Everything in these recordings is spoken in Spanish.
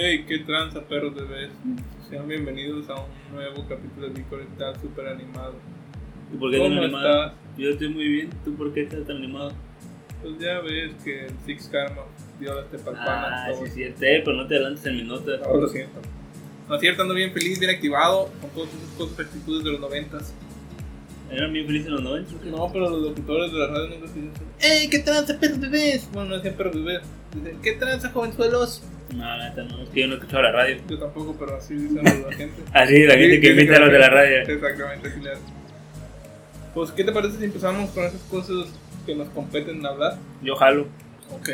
Hey, qué tranza, perros de vez. Sean bienvenidos a un nuevo capítulo de Correctal super animado. ¿Y por qué tan ¿Cómo animado? estás? Yo estoy muy bien. ¿Tú por qué estás tan animado? Pues ya ves que el Six Karma dio las tepalpanas. Ah, sí, es cierto. Eh, pero no te adelantes en mi nota. No, lo siento. No es cierto, ando bien feliz, bien activado con todas esas cosas, actitudes de los noventas. Eran bien felices en los 90. ¿o qué? No, pero los locutores de la radio nunca se dicen ¡Ey, qué tranza, perros bebés! Bueno, no decían perros bebés. Dicen, ¿qué tranza, jovenzuelos? No, neta, no. Es que yo no he escuchado la radio. Yo tampoco, pero así dicen la gente. Así, la gente Sí, que invita a los de la radio. Exactamente, así le hacen. Pues, ¿qué te parece si empezamos con esas cosas que nos competen hablar? Yo jalo. Ok.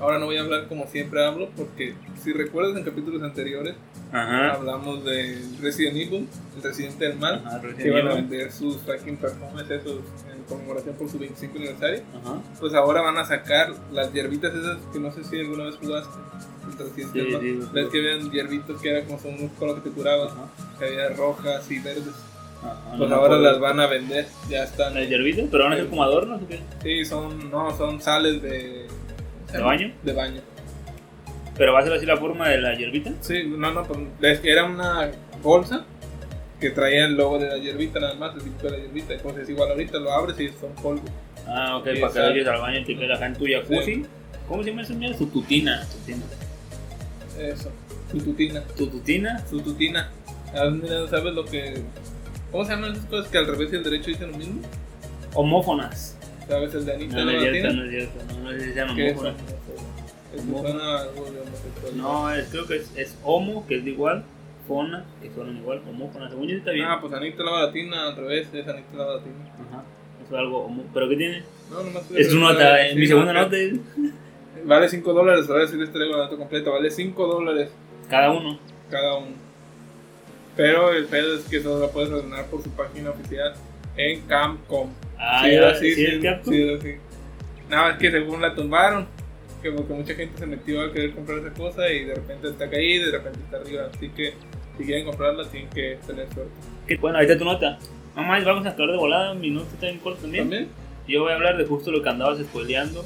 Ahora no voy a hablar como siempre hablo, porque si recuerdas en capítulos anteriores, Ajá. hablamos de Resident Evil, el residente del mal, Ajá, que iban a vender sus fucking perfumes esos conmemoración por su 25 aniversario. Ajá. Pues ahora van a sacar las hierbitas esas que no sé si alguna vez jugaste. Residente Sí, mal. sí, Ves que habían hierbitos que eran como son unos colores que te curaban, Ajá. que había rojas y verdes. Ajá. Pues No ahora las van a vender, ya están. ¿Las hierbitas? ¿Pero van a ser como adornos o qué? Sí, son, no, son sales de. ¿De baño? De baño. ¿Pero va a ser así la forma de la hierbita? Sí, no, no, pues era una bolsa que traía el logo de la hierbita nada más, el tipo de la hierbita. Entonces igual ahorita lo abres y son polvo. Ah, ok, para que lleves al baño y te quedas acá en tu jacuzzi. ¿Cómo se llama esa mierda? Su tutina. Eso, su tutina, ¿Tu tutina? su tutina. Ah, ¿Sabes lo que... ¿Cómo se llaman esas cosas que al revés y al derecho dicen lo mismo? Homófonas. ¿Sabes el de Anita No, no es cierto, no es cierto. No, no sé si se llama homófonas. Es. No, es- creo que es, es homo, que es de igual. Fona, que suenan igual. Homófona, según yo está bien. Ah, pues Anita la latina al revés, es Anita la latina. Ajá. Eso es algo. ¿Pero qué tiene? No, nomás Es su nota, Sí, mi segunda no, nota es Vale 5 dólares, ahora sí les traigo la nota completa, vale 5 dólares cada uno. cada uno. Pero el pedo es que solo la puedes ordenar por su página oficial en Camcom. Ah, Sí, ya, sí, sí, sí, era así. Nada más que según la tumbaron, que porque mucha gente se metió a querer comprar esa cosa y de repente está caída y de repente está arriba. Así que si quieren comprarla tienen que tener suerte. ¿Qué- Bueno, ahí está tu nota. Mamá, vamos a acabar de volada. Mi nota está en corto también. ¿También? Yo voy a hablar de justo lo que andabas spoileando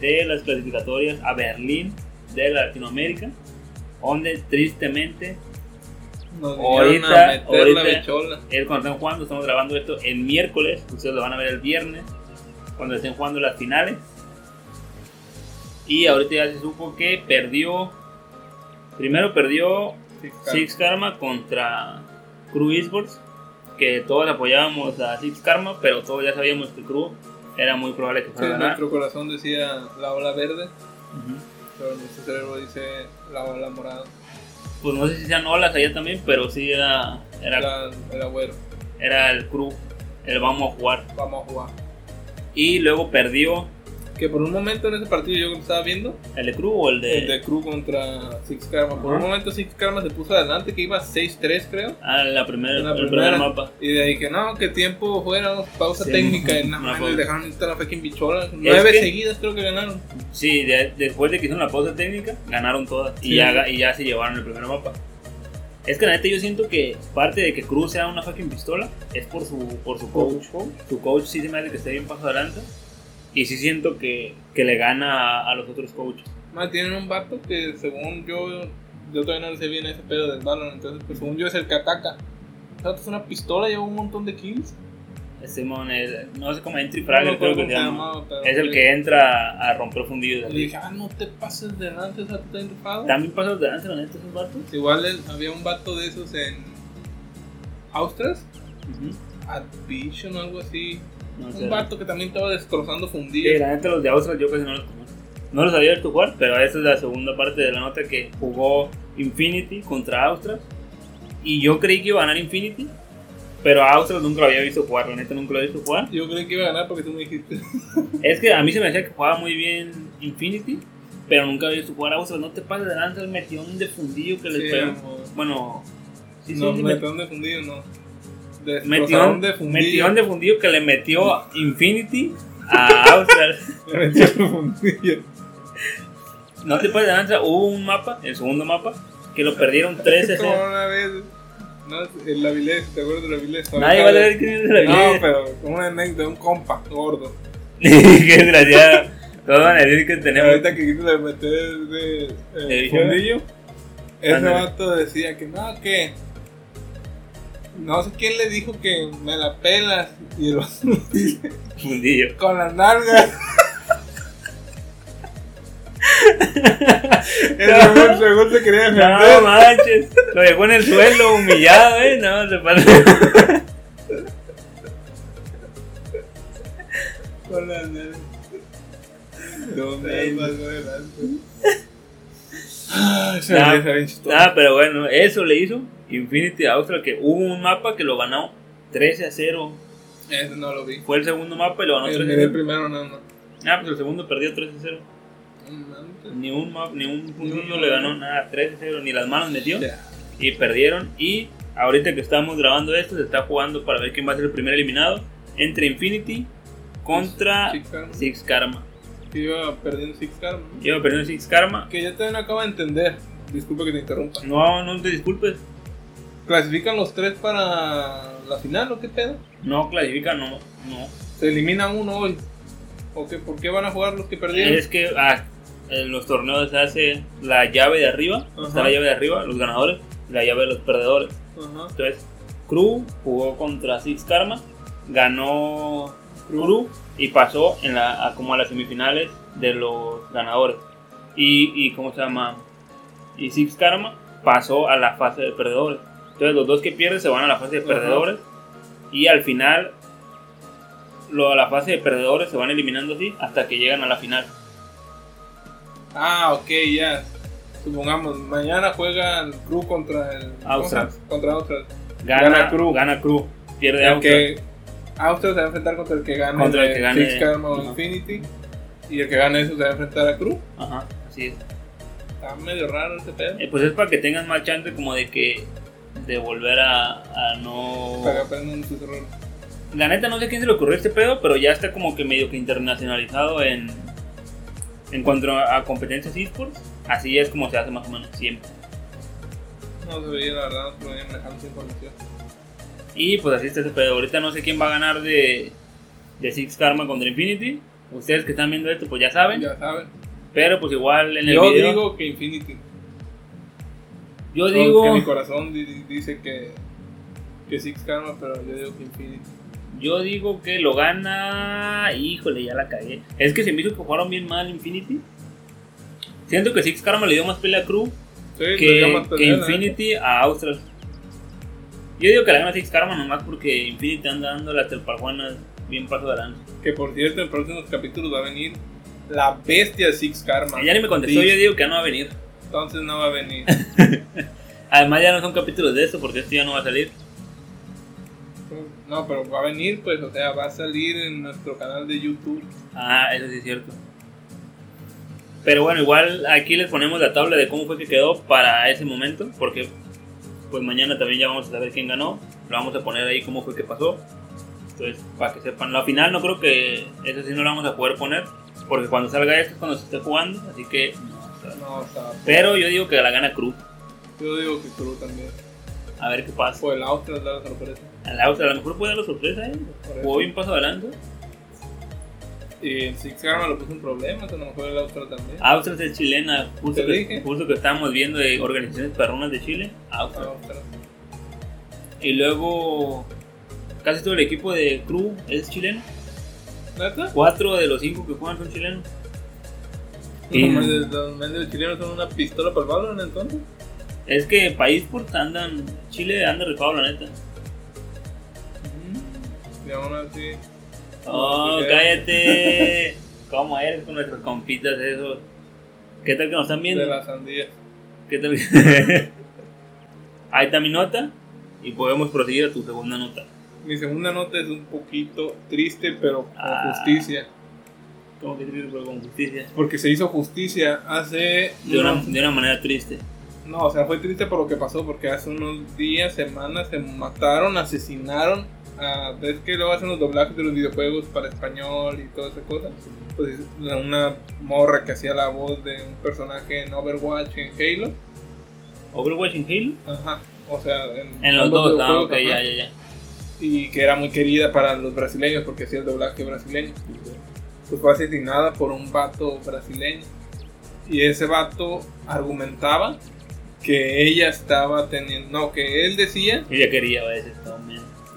de las clasificatorias a Berlín de Latinoamérica, donde tristemente Nos Ahorita- es cuando están jugando, estamos grabando esto el miércoles, ustedes lo van a ver el viernes, cuando estén jugando las finales. Y ahorita ya se supo que perdió, primero perdió Sí, Six Karma contra Crew Esports, que todos apoyábamos a Six Karma, pero todos ya sabíamos que Crew era muy probable que Sí, fuera a ganar. nuestro corazón decía la ola verde, Ujú. pero nuestro cerebro dice la ola morada. Pues no sé si sean olas allá también, pero sí era, era, Era el agüero. era el Crew, el vamos a jugar. Vamos a jugar. Y luego perdió Que por un momento en ese partido yo estaba viendo, el de Crew o el de... el de Crew contra Six Karma. Por Ajá. un momento Six Karma se puso adelante, que iba 6-3 creo. Ah, la primera, En la el primera. primer mapa. Y de ahí que no, que tiempo fuera, pausa Sí, técnica. Y no, nada no más fue. les dejaron estar la fucking bichola. Nueve que- seguidas creo que ganaron. Sí, de- después de que hicieron la pausa técnica, ganaron todas y, Sí. ya, ga- y ya se llevaron el primer mapa. Es que la neta yo siento que parte de que Cruz sea una fucking pistola es por su, por su coach. Su coach sí se me hace que esté bien paso adelante. Y sí siento que, que le gana a, a los otros coaches. Más tienen un vato que según yo, yo todavía no sé bien ese pedo del Valorant. Entonces, pues según yo es el que ataca. O sea, es una pistola, lleva un montón de kills. Simón es, no sé cómo Entry No Fragger me creo que se llama. Es el que entra a romper fundillos. Y le dije, ah, no te pases de delante, o sea, tú estás. También pasos de lanza, la neta, esos vatos. Igual el- había un vato de esos en Austras, Ujú. Advision o algo así. No sé. Un vato que también estaba destrozando Sí, fundillas. la los de Austria yo casi no los conozco. No los había visto jugar, pero esa es la segunda parte de la nota que jugó Infinity contra Austria. Y yo creí que iba a ganar Infinity, pero a Austria nunca lo había visto jugar, la neta nunca lo había visto jugar. Yo creí que iba a ganar porque tú me dijiste. Es que a mí se me decía que jugaba muy bien Infinity, pero nunca había visto jugar a Austria. No te pases de lanza, el metión de fundillo que Sí, pegó. Bueno, sí, sí, no, sí, de fundido, no. Metión, de metión de fundillo que le metió Infinity a Austria. Le metió de. No te pases de lanza, hubo un mapa, el segundo mapa, que lo perdieron 13 Como una vez. No, el Avilés, ¿te acuerdas del Avilés? Nadie va a saber quién es la No, vida. pero una anécdota de un compa gordo. Qué desgraciado. Todos van a decir que tenemos. Ahorita que quiso de meter de, eh, ¿De fundillo, Ese vato decía que no, que. No sé quién le dijo que me la pelas. Y dice, Fundillo. con las nalgas. el según se quería No defender. manches. Lo dejó en el suelo humillado, eh. No, se pasó. con las nalgas. No, me pasó. Ah, Nah, día está bien chistoso. Ah, pero bueno, eso le hizo Infinity Austral, que hubo un mapa que lo ganó 13 a 0. Ese no lo vi. Fue el segundo mapa y lo ganó El 13 a miré 0. primero, no, no. Ah, pues el segundo perdió 13 a 0. Ni un ni un puntillo No. le ganó nada, 13 a 0, ni las manos metió. Ya. Y perdieron. Y ahorita que estamos grabando esto, se está jugando para ver quién va a ser el primer eliminado. Entre Infinity contra Six Karma. Six Karma. Que iba perdiendo Six Karma. Lleva perdiendo Six Karma. Que yo todavía no acabo de entender. Disculpa que te interrumpa. No, no te disculpes. ¿Clasifican los tres para la final o qué pedo? No clasifica, no. no. Se elimina uno hoy. ¿O qué? ¿Por qué van a jugar los que perdieron? Es que ah, en los torneos se hace la llave de arriba. Ajá. Está la llave de arriba, los ganadores. y La llave de los perdedores. Ajá. Entonces, Crew jugó contra Six Karma, ganó Crew y pasó en la, a, como a las semifinales de los ganadores. Y, y ¿cómo se llama? Y Six Karma pasó a la fase de perdedores. Entonces, los dos que pierden se van a la fase de Ajá. perdedores. Y al final, lo, a la fase de perdedores se van eliminando así hasta que llegan a la final. Ah, ok, ya. Supongamos, mañana juegan Crew contra el. Austral. Contra Austral. Gana, Gana Crew. Gana Crew. Pierde Austral. que Austral se va a enfrentar contra el que gane, Contra el que gane- Six o. Infinity. Y el que gane eso se va a enfrentar a Crew. Ajá, así es. Está medio raro este pedo. Eh, pues es para que tengan más chance como de que de volver a, a no... Para que aprendan sus errores. La neta no sé quién se le ocurrió este pedo, pero ya está como que medio que internacionalizado en en cuanto a, competencias esports. Así es como se hace más o menos siempre. No se veía, la verdad, no se veía manejando esa información. Y pues así está ese pedo. Ahorita no sé quién va a ganar de, de Six Karma contra Infinity. Ustedes que están viendo esto pues ya saben. Ya saben. Pero pues igual en el Yo video... digo que Infinity. yo digo... mi corazón di- di- dice que, que Six Karma, pero yo digo que Infinity. Yo digo que lo gana. Híjole, ya la cagué. Es que se me hizo que jugaron bien mal Infinity. Siento que Six Karma le dio más pelea a Crew Sí, lo que, que. Infinity a Austral. Yo digo que la gana Six Karma nomás porque Infinity anda dando las telparjuanas bien paso de lanza. Que por cierto, en próximos capítulos va a venir la bestia Six Karma. Ya ni me contestó, Sí, yo digo que ya no va a venir. Entonces no va a venir. Además ya no son capítulos de esto porque esto ya no va a salir. No, pero va a venir, pues, o sea, va a salir en nuestro canal de YouTube. Ah, eso sí es cierto. Pero bueno, igual aquí les ponemos la tabla de cómo fue que quedó para ese momento, porque pues mañana también ya vamos a saber quién ganó. Lo vamos a poner ahí cómo fue que pasó. Entonces, para que sepan, la final no creo que eso sí no lo vamos a poder poner, porque cuando salga esto es cuando se esté jugando, así que no. o sea, No, o sea, Pero yo digo que la gana Cruz. yo digo que Cruz también. A ver qué pasa. O el Austral da la sorpresa. A la otra, a lo mejor puede dar la sorpresa, ¿eh? Jugó bien paso adelante. Y el Six Karma lo puso en problemas, a lo mejor el Austral también. Austria es chilena, justo que, dije. justo que estábamos viendo de organizaciones perronas de Chile. Austral. Y luego casi todo el equipo de Crew es chileno. ¿Neta? Cuatro de los cinco que juegan son chilenos. Y- Los medios chilenos son una pistola para el balón entonces. Es que país por andan, Chile anda rifado la neta. Y aún así. Oh, cállate. ¿Cómo eres con nuestros compitas esos? ¿Qué tal que nos están viendo? De la sandía. ¿Qué tal? Ahí está mi nota y podemos proseguir a tu segunda nota. Mi segunda nota es un poquito triste, pero con Ah. justicia. ¿Cómo que triste, pero con justicia? Porque se hizo justicia hace. De una, unos- de una manera triste. No, o sea, fue triste por lo que pasó, porque hace unos días, semanas, se mataron, asesinaron. A, ¿Ves que luego hacen los doblajes de los videojuegos para español y toda esa cosa? Pues una morra que hacía la voz de un personaje en Overwatch, en Halo. ¿Overwatch en Halo? Ajá. O sea, en, En los dos, ah, ok, ya, ya, ya. Y que era muy querida para los brasileños porque hacía el doblaje brasileño. Pues fue asesinada por un vato brasileño. Y ese vato argumentaba que ella estaba teniendo. No, que él decía. Ella quería a veces también.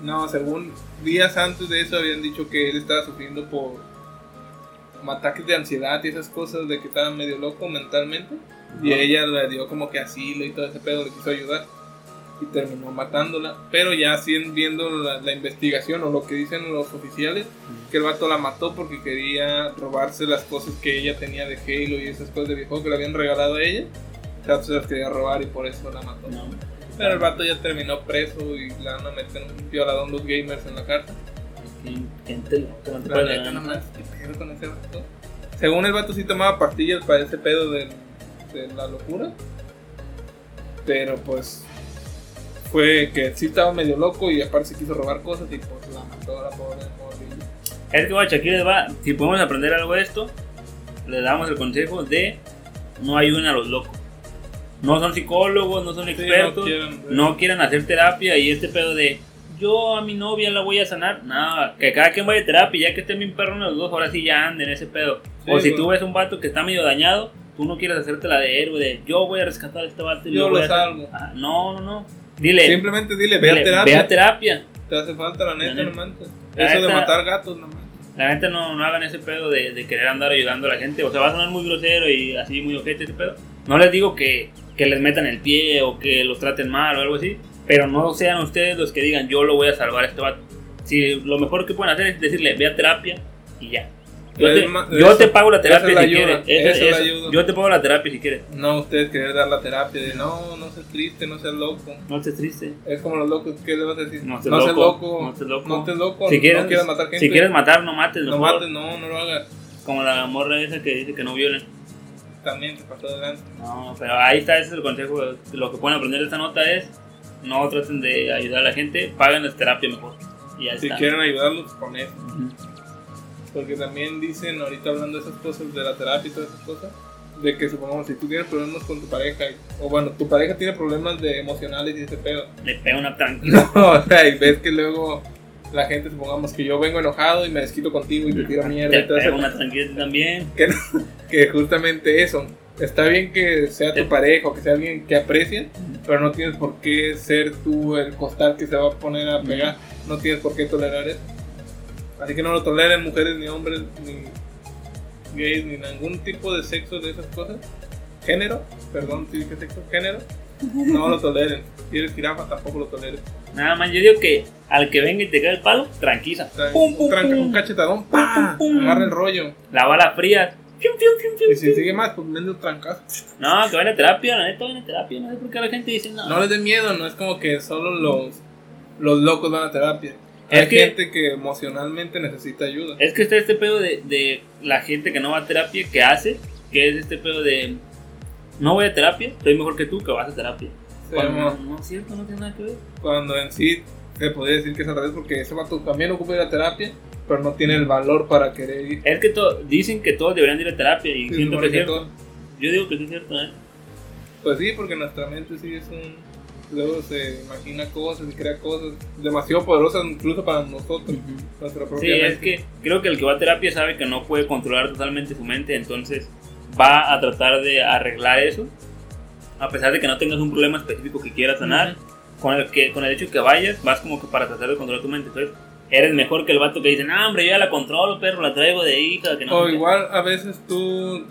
No, según días antes de eso habían dicho que él estaba sufriendo por ataques de ansiedad y esas cosas de que estaba medio loco mentalmente. Y Ajá. ella le dio como que asilo y todo ese pedo, le quiso ayudar. Y terminó matándola. Pero ya viendo la, la investigación o lo que dicen los oficiales, que el vato la mató porque quería robarse las cosas que ella tenía de Halo y esas cosas de videojuego que le habían regalado a ella. O sea, se las quería robar y por eso la mató. No. Pero el vato ya terminó preso y la van a meter un violadón los gamers en la cárcel. ¿Quién- quién te La neta, ganar? no mames, qué pedo con ese vato. Según el vato sí tomaba pastillas para ese pedo de, la locura. Pero pues fue que sí estaba medio loco y aparte se quiso robar cosas y pues la mató a la pobre morrilla. Es que guacha, aquí les va, si podemos aprender algo de esto, les damos el consejo de no ayuden a los locos. No son psicólogos, no son Sí, expertos, quieren- no quieran hacer terapia y este pedo de yo a mi novia la voy a sanar. Nada, que cada quien vaya a terapia, ya que estén bien perros los dos, ahora sí ya anden ese pedo. Sí, o si güey. tú ves un vato que está medio dañado, tú no quieres hacerte la de héroe, de yo voy a rescatar a este vato y Yo lo a- salvo. Ah, no, no, no. Dile, Simplemente dile, ve a dile, terapia. ve a terapia. Te hace falta la neta, La no neta. La Eso de matar gatos, no manches. La gente no, no hagan ese pedo de, de querer andar ayudando a la gente. O sea, va a sonar muy grosero y así muy ojete ese pedo. No les digo que, que les metan el pie o que los traten mal o algo así. Pero no sean ustedes los que digan yo lo voy a salvar a este vato. Si lo mejor que pueden hacer es decirle ve a terapia y ya. Yo, te, yo eso- te pago la terapia la si ayuda, quieres. Yo te pago la terapia si quieres. No ustedes querer dar la terapia de no, no seas triste, no seas loco. No estés triste. Es como los locos, ¿qué le vas a decir? No seas loco, loco, no estés loco. no estés loco, Si quieres, no quieras matar gente. si quieres matar, no mates. no mates, no, no lo hagas. Como la morra esa que dice que no violen. También te pasó adelante. No, pero ahí está, ese es el consejo. Lo que pueden aprender de esta nota es no traten de ayudar a la gente, paguen terapia mejor. Y ya Si está. quieren ayudarlos, con eso. Ujú. Porque también dicen, ahorita hablando de esas cosas, de la terapia y todas esas cosas, de que supongamos, si tú tienes problemas con tu pareja, o bueno, tu pareja tiene problemas de emocionales y ese pedo, Le pega una tranquila. no, o sea, y ves que luego la gente, supongamos que yo vengo enojado y me desquito contigo y te tiro mierda Te y todo pega eso, una tranquila también. que, que justamente eso, está bien que sea tu Sí. pareja o que sea alguien que aprecie, pero no tienes por qué ser tú el costal que se va a poner a pegar, no tienes por qué tolerar eso. Así que no lo toleren mujeres ni hombres ni gays ni ningún tipo de sexo de esas cosas. Género, perdón si dije sexo, género, no lo toleren. Si eres jirafa tampoco lo toleres. Nada más, yo digo que al que venga y te cae el palo, tranquila. Pum, un, pum, tranca- pum. un cachetadón, ¡pa! Pum, pum. agarra el rollo. La bala fría. Y si sigue más, pues vende un trancazo. No, que vayan a terapia, la neta vayan a terapia. No sé por qué la gente dice no. No les dé miedo, no es como que solo los, los locos van a terapia. Es Hay que- gente que emocionalmente necesita ayuda. Es que está este pedo de, de la gente que no va a terapia, que hace, que es este pedo de no voy a terapia, soy mejor que tú que vas a terapia. Cuando no, Cuando, no es cierto, no tiene nada que ver. cuando en sí se podría decir que es al revés, porque ese vato también ocupa ir a terapia, pero no tiene el valor para querer ir. Es que dicen que todos deberían ir a terapia y Sí, siento que es que cierto. todo- Yo digo que sí es cierto, ¿eh? Pues sí, porque nuestra mente sí es un. Luego se imagina cosas y crea cosas demasiado poderosas, incluso para nosotros, nuestra Sí, propia es mente. que creo que el que va a terapia sabe que no puede controlar totalmente su mente, entonces va a tratar de arreglar eso, a pesar de que no tengas un problema específico que quieras sanar. Con el, que, con el hecho que vayas, vas como que para tratar de controlar tu mente. Entonces, eres mejor que el vato que dice, no, hombre, yo ya la controlo, perro, la traigo de hija. Que no O sé qué". igual a veces tú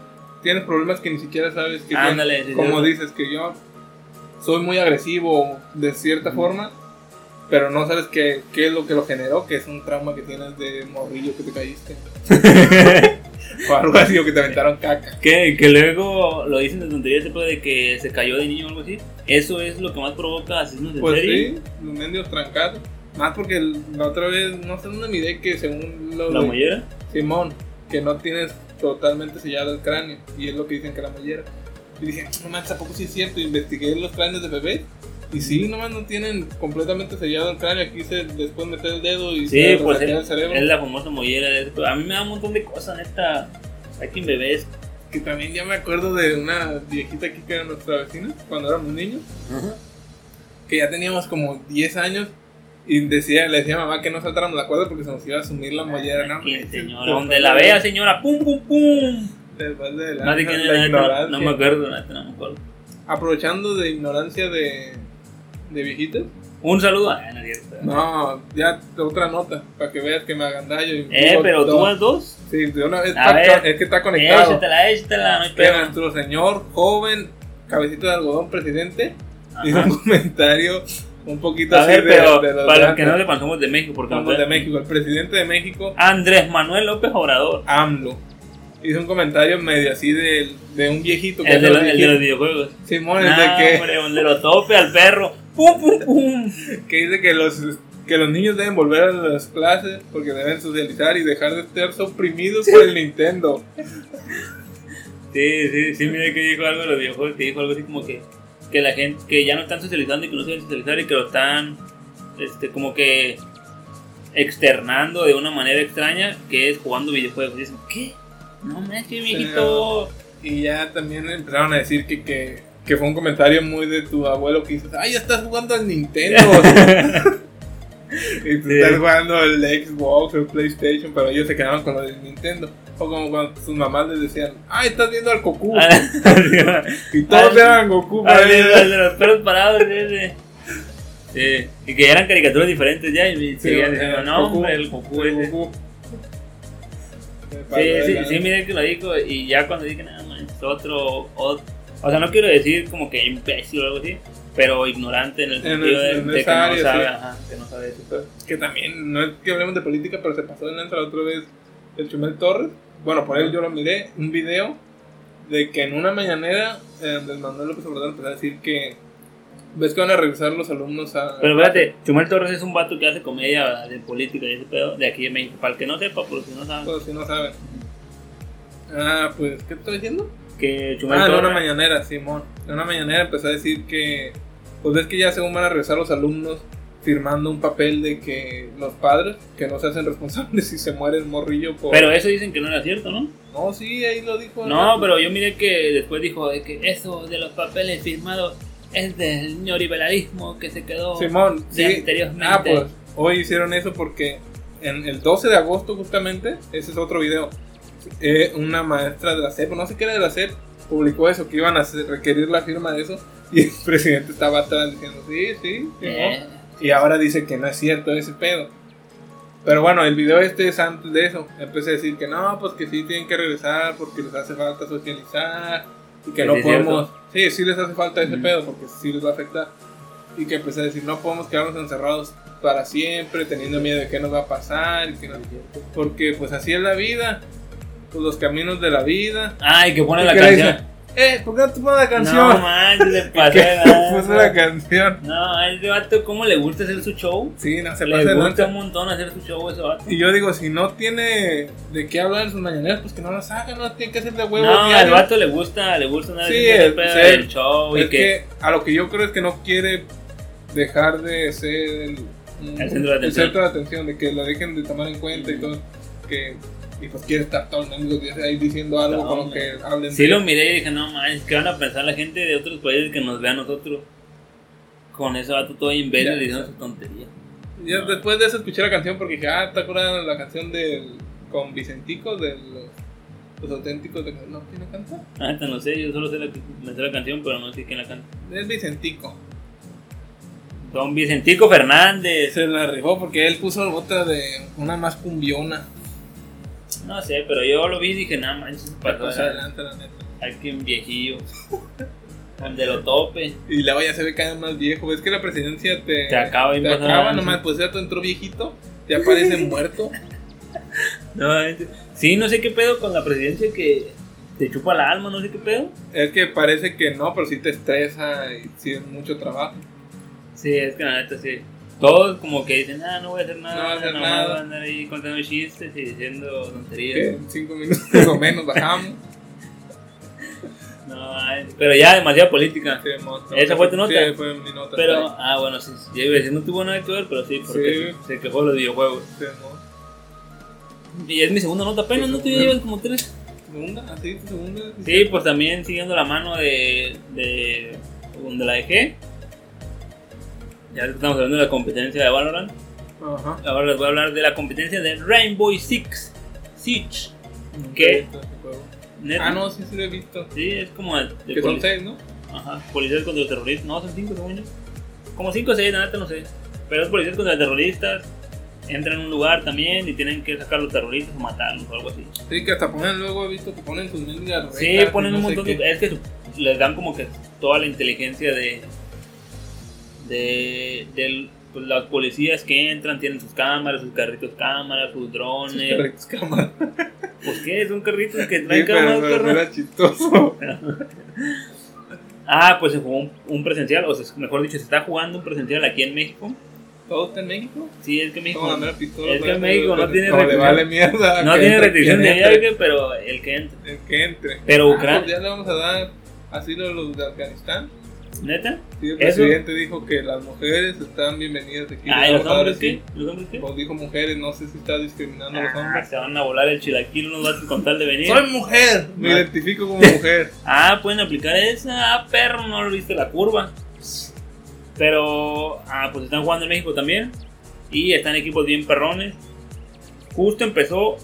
tienes problemas que ni siquiera sabes que tienes. Ándale, sí, Como sí. dices que yo soy muy agresivo de cierta forma, pero no sabes qué, qué es lo que lo generó, que es un trauma que tienes de morrillo que te caíste. o algo así, o que te aventaron caca. que, que luego lo dicen de tontería ese pedo de que se cayó de niño o algo así. Eso es lo que más provoca asesinos de Pues serie. sí, los mendigos trancados. Más porque el- la otra vez, no sé dónde miré que según lo La de mollera. Simón, que no tienes totalmente sellado el cráneo, y es lo que dicen que la mollera. Y dije, no manches, ¿a poco sí es cierto? Investigué los cráneos de bebé. Y sí, nomás no tienen completamente sellado el cráneo. Aquí se les puede meter el dedo y Sí, se pues es, el cerebro. es la famosa mollera. A mí me da un montón de cosas, neta. Aquí en bebés. Que también ya me acuerdo de una viejita aquí que era nuestra vecina, cuando éramos niños, que ya teníamos como 10 años. Y decía, le decía a mamá que no saltáramos la cuerda porque se nos iba a sumir la mollera. No, señora, te donde la de- vea, señora, pum, pum, pum. pasó de la- No sé quién la neta, no, ignorancia. no me acuerdo, no me acuerdo. aprovechando de ignorancia de, de viejitas. Un saludo. Ah, no, ya otra nota, para que veas que me agandallo. y eh, pero tú dos. vas dos. Sí, de una vez es que está conectado. Échatela, échatela, no hay Que pedo. nuestro señor joven, cabecito de algodón presidente, hizo Ajá. un comentario un poquito A así ver, de, pero de los para los que no sepan, somos de México. Porque Somos no- de México, el presidente de México, Andrés Manuel López Obrador. AMLO, hizo un comentario medio así de, de un viejito que El de, los, el de los videojuegos. Simón, es de que, hombre, donde lo tope al perro. Pum, pum, pum. que dice que los, que los niños deben volver a las clases porque deben socializar y dejar de estar oprimidos por el Nintendo. Sí, sí, sí, mira que dijo algo de los videojuegos, que dijo algo así como que, que la gente, que ya no están socializando y que no se deben socializar y que lo están, este, como que externando de una manera extraña, que es jugando videojuegos. Y dicen, ¿qué? No, me que viejito. Y ya también empezaron a decir que, que, que fue un comentario muy de tu abuelo que dices, ay, ya estás jugando al Nintendo. y tú Sí. estás jugando el Xbox o el PlayStation, pero ellos se quedaron con lo del Nintendo. O como cuando sus mamás les decían, ay, estás viendo al Goku. y todos Al- eran Goku. Sí, de los perros parados, ese. Sí, y que eran caricaturas diferentes ya, y Sí, seguían diciendo, no, Goku, hombre, el Goku el ese. Goku. Sí, sí, sí, mire que lo dijo, y ya cuando dije, nada más, otro, ot- o sea, no quiero decir como que imbécil o algo así, pero ignorante en el En sentido de, el- en de que no sabe, sí. ajá, que no sabe eso. Que también, no es que hablemos de política, pero se pasó de lanza la otra vez el Chumel Torres. Bueno, por él yo lo miré, un video de que en una mañanera eh, del Manuel López Obrador empezó a decir que ves que van a regresar los alumnos a... Pero espérate, Chumel Torres es un vato que hace comedia de política y ese pedo de aquí de México, para el que no sepa, por si no saben, Pues, si no saben. Ah, pues, ¿qué te estoy diciendo? que Chumel Ah, en una Torres... mañanera, Simón. En una mañanera empezó a decir que, pues ves que ya según van a regresar los alumnos firmando un papel de que los padres, que no se hacen responsables si se muere el morrillo por... Pero eso dicen que no era cierto, ¿no? No, sí, ahí lo dijo. No, pero yo miré que después dijo de que eso de los papeles firmados es del neoliberalismo que se quedó Simón, de sí. anteriormente. Ah, pues hoy hicieron eso porque en el 12 de agosto justamente, ese es otro video, eh, una maestra de la SEP, no sé qué era de la SEP, publicó eso, que iban a requerir la firma de eso y el presidente estaba atrás diciendo, sí, sí, sí, Eh, y ahora dice que no es cierto ese pedo. Pero bueno, el video este es antes de eso. Empecé a decir que no, pues que sí tienen que regresar porque les hace falta socializar y que no podemos. Sí, sí les hace falta ese Ujú. pedo porque sí les va a afectar. Y que empecé a decir, no podemos quedarnos encerrados para siempre teniendo miedo de qué nos va a pasar. y que no- Porque pues así es la vida. Pues los caminos de la vida. Ay, que pone ¿Y la canción. Eh, ¿por qué no te pones la No canción? manches, le. Puso la canción. No, a ese vato, ¿cómo le gusta hacer su show? Sí, no se Le pasa de gusta un montón hacer su show ese vato. Y yo digo, si no tiene de qué hablar en sus mañaneras, pues que no las haga, no tiene que hacer de huevo No, al vato le gusta, le gusta una Sí, el- sí. del show y que, que a lo que yo creo es que no quiere dejar de ser el, El centro de el atención. centro de atención, de que lo dejen de tomar en cuenta y todo. Que, y pues quiere estar todo el mundo ahí diciendo algo No, hombre. que hablen sí de lo miré y dije, no manches, ¿qué van a pensar la gente de otros países que nos vea a nosotros? Con ese vato todo imbécil Ya, diciendo sí. sus tonterías. Ya después de eso escuché la canción porque dije, ah, ¿te acuerdas la canción del con Vicentico de los, los auténticos de no quién la canta? Ah, esta no sé, yo solo sé la, me sé la canción, pero no sé quién la canta. Es Vicentico. Don Vicentico Fernández. Se la rifó porque él puso otra de una más cumbiona. No sé, pero yo lo vi y dije, nada manches, Para adelante, la neta. alguien viejillo. Donde lo tope. Y luego ya se ve cada vez más viejo. ¿Ves que la presidencia te, Te acaba bien te acaba? Nomás, pues ya tú entró viejito, ya parece muerto. No, es- sí, no sé qué pedo con la presidencia que te chupa la alma, no sé qué pedo. Es que parece que no, pero sí te estresa y sí es mucho trabajo. Sí, es que la neta sí. Todos como que dicen, ah, no voy a hacer nada, No voy a hacer nada. voy a andar ahí contando chistes y diciendo tonterías. en cinco minutos o menos bajamos. No, pero ya demasiada política. Sí, ¿Esa fue tu nota? Sí, fue mi nota. Pero, ah, bueno, sí, ya iba a decir, no tuvo nada que ver, pero sí, porque Sí. se quejó de los videojuegos. Sí, Y es mi segunda nota apenas, ¿no? Tú ya llevas como tres. ¿Segunda? ¿Así? ¿Segunda? Sí, pues también siguiendo la mano de, de donde la dejé. Ya estamos hablando de la competencia de Valorant. Ajá. Ahora les voy a hablar de la competencia de Rainbow Six Siege. Nunca ¿Qué? he visto ese juego. Neta. Ah, no, sí, sí lo he visto. Sí, es como el- de Que son poli- seis, ¿no? Ajá, policías contra los terroristas. No, son cinco, según yo. Como cinco o seis, la neta no sé. Pero es policías contra terroristas. Entran en un lugar también y tienen que sacar a los terroristas o matarlos o algo así. Sí, que hasta ponen luego, he visto que ponen sus mendigas Sí, y ponen no un sé montón de. Es que su- les dan como que toda la inteligencia de. De. de pues, las policías que entran, tienen sus cámaras, sus carritos cámaras, sus Sus drones. carritos cámara. Pues qué, son carritos que traen cámaras, pero era chistoso. Ah, pues se jugó un, un presencial, o sea, mejor dicho, se está jugando un presencial aquí en México. ¿Todo está en México? Sí, es que México. Pistola. es que México no tiene restricción. vale mierda. No tiene restricción de viaje, pero el que entre. El que entre. Pero Ah, Ucrania- pues ya le vamos a dar asilo a los de Afganistán. ¿Neta? Sí, el Eso- presidente dijo que las mujeres están bienvenidas aquí. Ah, ¿y los a hombres qué? ¿Los hombres qué? Pues dijo mujeres, no sé si está discriminando a los Ah, hombres. se van a volar el chilaquil unos vatos con tal de venir. Soy mujer, me Ah. identifico como mujer. Ah, pueden aplicar esa. Ah, perro, no lo viste la curva. Pero, ah, pues están jugando en México también. Y están equipos bien perrones. Justo empezó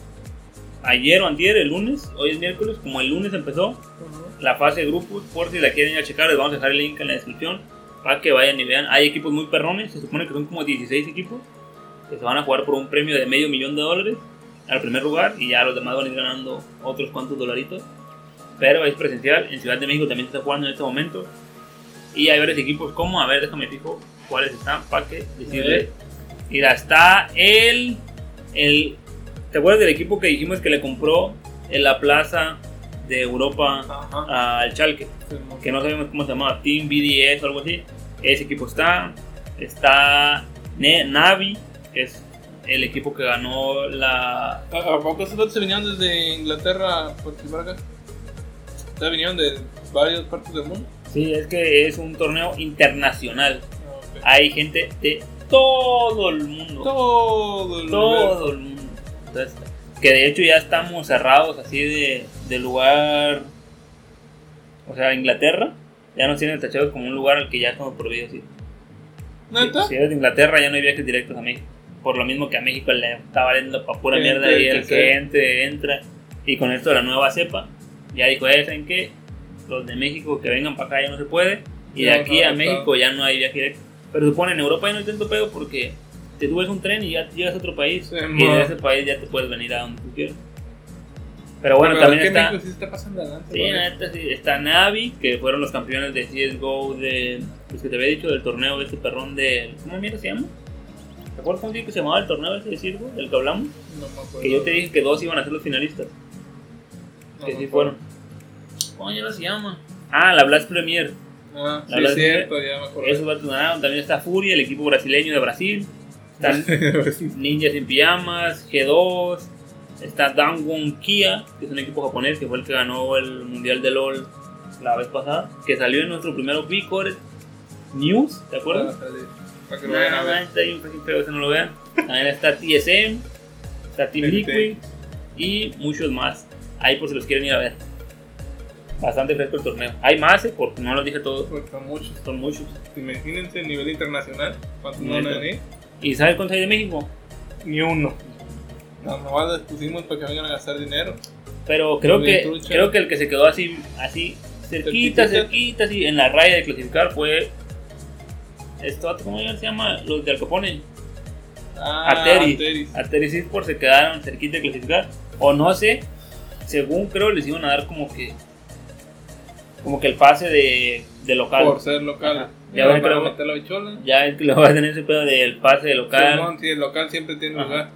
ayer o antier, el lunes. Hoy es miércoles. Como el lunes empezó la fase de grupos. Por si la quieren ir a checar, les vamos a dejar el link en la descripción. Para que vayan y vean. Hay equipos muy perrones. Se supone que son como 16 equipos. Que se van a jugar por un premio de medio millón de dólares. Al primer lugar. Y ya los demás van a ir ganando otros cuantos dolaritos pero es presencial. En Ciudad de México también se está jugando en este momento. Y hay varios equipos como, a ver, déjame fijo cuáles están para que decirle. Mira, está el, el. ¿Te acuerdas del equipo que dijimos que le compró en la plaza de Europa Ajá. al Chalke? Que no sabemos cómo se llamaba, Team BDS o algo así. Ese equipo está. Está Navi, que es el equipo que ganó la. ¿A, poco se vinieron desde Inglaterra a participar acá? ¿Se vinieron de varias partes del mundo? Sí, es que es un torneo internacional. Ah, ok. hay gente de todo el mundo. Todo el Todo el mundo. Entonces, que de hecho ya estamos cerrados así de, de lugar. O sea, Inglaterra. Ya nos tienen tachados como un lugar al que ya estamos prohibidos. ¿sí? ¿Neta? Si eres de Inglaterra ya no hay viajes directos a México. Por lo mismo que a México le está valiendo pa' pura mierda y el que entre, entra. Y con esto de la nueva cepa, ya dijo, eh, ¿saben qué? Los de México que vengan para acá ya no se puede. Y de aquí a. México ya no hay viaje directo. Pero supone en Europa ya no hay tanto pedo porque te subes un tren y ya llegas a otro país. Sí, y de ese país ya te puedes venir a donde tú quieras. Pero bueno, Pero también está. Sí está pasando adelante. Sí. Está Navi, que fueron los campeones de CSGO de. Pues que te había dicho del torneo de este perrón de. ¿Cómo mierda se llama? ¿Te acuerdas cómo que se llamaba el torneo ese de CSGO? Del que hablamos. No me acuerdo. Que yo te dije que dos iban a ser los finalistas. No que sí acuerdo. fueron. ¿Cómo mierda se llama? Ah, la Blast Premier. Ah, La sí, que cierto, ya me acuerdo. Esos vatos ganaron. También está Furia, el equipo brasileño de Brasil. Están Ninjas en Pijamas, G2. Está Dangwon Kia, que es un equipo japonés que fue el que ganó el Mundial de LOL la vez pasada. Que salió en nuestro primer Vicore News, ¿te acuerdas? Para que lo a Nada, ver. está ahí un feo, ese no lo vean. También está TSM, está Team. Liquid y muchos más. Ahí por si los quieren ir a ver. Bastante fresco el torneo. Hay más, eh, porque no los dije todos, Porque son muchos. son muchos. Imagínense a nivel internacional. ¿Cuántos no Neta. van a venir? ¿Y sabes cuántos hay de México? Ni uno. No, nomás les pusimos para que vengan a gastar dinero. Pero creo Muy que trucha. creo que el que se quedó así, así cerquita, Cerquitita. cerquita, así en la raya de clasificar fue. Esto, ¿Cómo se llama? Los de Al Capone. Ah, Arteris. Arteris. Arteris Esports se quedaron cerquita de clasificar. O no sé, según creo les iban a dar como que. Como que el pase de, de local. Por ser local. Ajá. Ya meter la bichola. Ya que lo va a tener ese pedo del pase de local. Sí, el local siempre tiene Ajá. lugar.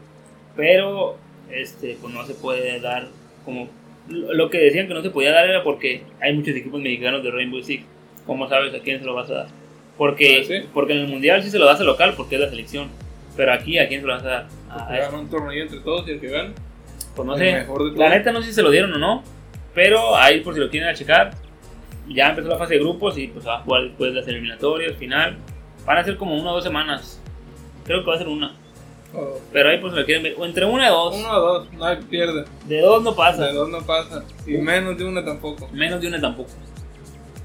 Pero este pues no se puede dar como lo que decían que no se podía dar era porque hay muchos equipos mexicanos de Rainbow Six ¿cómo sabes a quién se lo vas a dar? porque, Ah, ¿sí? porque en el mundial sí se lo das al local porque es la selección pero aquí a quién se lo vas a dar a Porque ganan un torneo entre todos y el que gana. pues no sé mejor de la neta no sé si se lo dieron o no pero ahí por si lo quieren a checar ya empezó la fase de grupos y pues va a jugar después las eliminatorias final van a ser como una o dos semanas creo que va a ser una O pero ahí pues si lo quieren ver o entre una y dos Uno o dos, nadie pierde. de dos no pasa De dos no pasa. Y menos de una tampoco. Menos de una tampoco.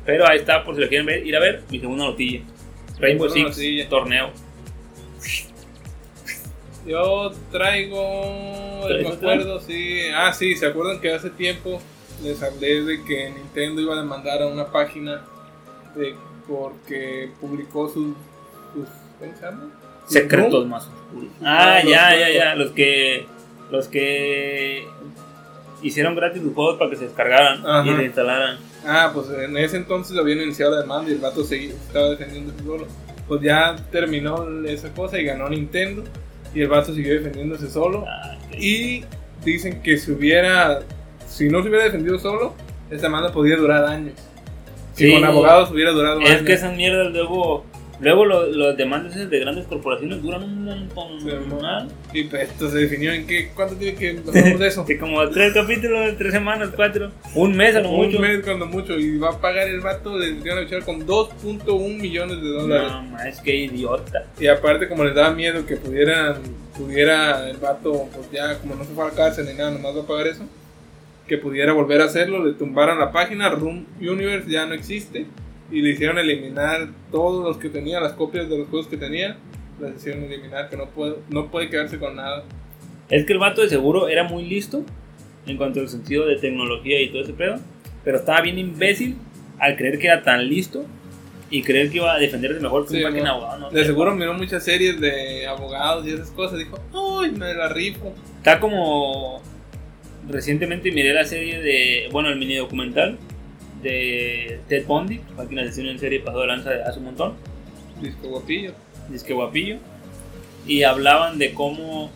Pero ahí está, por si lo quieren ver, ir a ver, mi segunda notilla. Rainbow Six notilla. torneo. Yo traigo. ¿Traes Me acuerdo, sí. Ah, sí, ¿se acuerdan que hace tiempo les hablé de que Nintendo iba a demandar a una página de porque publicó sus, sus ¿cómo se llama? Secretos más oscuros. Ah, los ya, ya, ya. Los que. Los que. Hicieron gratis los juegos para que se descargaran Ajá. y se instalaran. Ah, pues en ese entonces habían iniciado la demanda y el vato seguía, estaba defendiéndose solo. Pues ya terminó esa cosa y ganó Nintendo y el vato siguió defendiéndose solo. Ah. Y dicen que si hubiera, si no se hubiera defendido solo, esa demanda podría durar años. Si Sí. con abogados hubiera durado Es años. que esas mierdas luego. Luego lo- los demandas de grandes corporaciones duran un montón. Sí. Y pues esto se definió en qué, ¿cuánto tiene que hablamos de eso? Que como tres capítulos, tres semanas, cuatro. Un mes a lo Un mucho. mes cuando mucho y va a pagar el vato, le iban a echar con 2.1 millones de dólares. No, ma, es que idiota. Y aparte como les daba miedo que pudieran, pudiera el vato, pues ya como no se fue a la cárcel ni nada, nomás va a pagar eso, que pudiera volver a hacerlo, le tumbaran la página, Room Universe ya no existe, y le hicieron eliminar todos los que tenía, las copias de los juegos que tenía, las hicieron eliminar, que no puede, no puede quedarse con nada. Es que el vato de seguro era muy listo en cuanto al sentido de tecnología y todo ese pedo. Pero estaba bien imbécil al creer que era tan listo y creer que iba a defenderse mejor que Sí, un abogado. No De seguro miró muchas series de abogados y esas cosas, dijo, ¡ay, me la rifo! Está como. Recientemente miré la serie de. Bueno, el mini documental de Ted Bundy. Para quien asesino en serie pasó de lanza de hace un montón. Disco guapillo. Disque guapillo. Y hablaban de cómo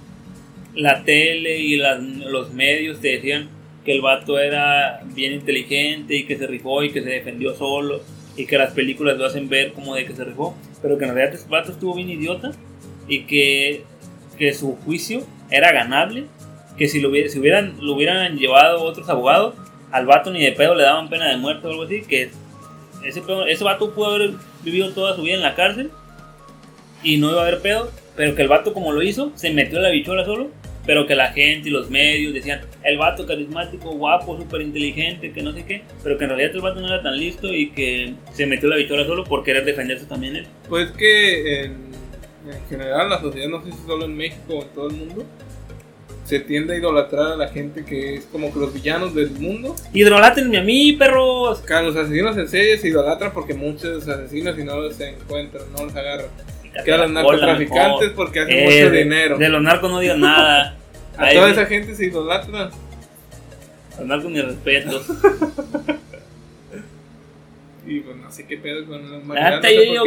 la tele y las- los medios te decían que el vato era bien inteligente y que se rifó y que se defendió solo. Y que las películas lo hacen ver como de que se rifó. Pero que en realidad ese vato estuvo bien idiota. Y que, que su juicio era ganable. Que si lo, hubiera- si hubieran, lo hubieran llevado otros abogados, al vato ni de pedo le daban pena de muerte o algo así. Que ese, pedo- ese vato pudo haber vivido toda su vida en la cárcel y no iba a haber pedo, pero que el vato como lo hizo, se metió en la bichola solo, pero que la gente y los medios decían, el vato carismático, guapo, súper inteligente, que no sé qué, pero que en realidad el vato no era tan listo y que se metió en la bichola solo por querer defenderse también él. Pues que en, en general la sociedad, no sé si solo en México o en todo el mundo, se tiende a idolatrar a la gente que es como que los villanos del mundo. ¡Hidrolátenme a mí, perros! Claro, los asesinos en serie se idolatran porque muchos asesinos y no los encuentran, no los agarran. Que a los narcotraficantes mejor. porque hacen Eh, mucho de- dinero. De los narcos no digas nada. A toda esa gente se idolatra. Los narcos ni respeto. Y pues no sé qué pedo con la humanidad. No yo sé digo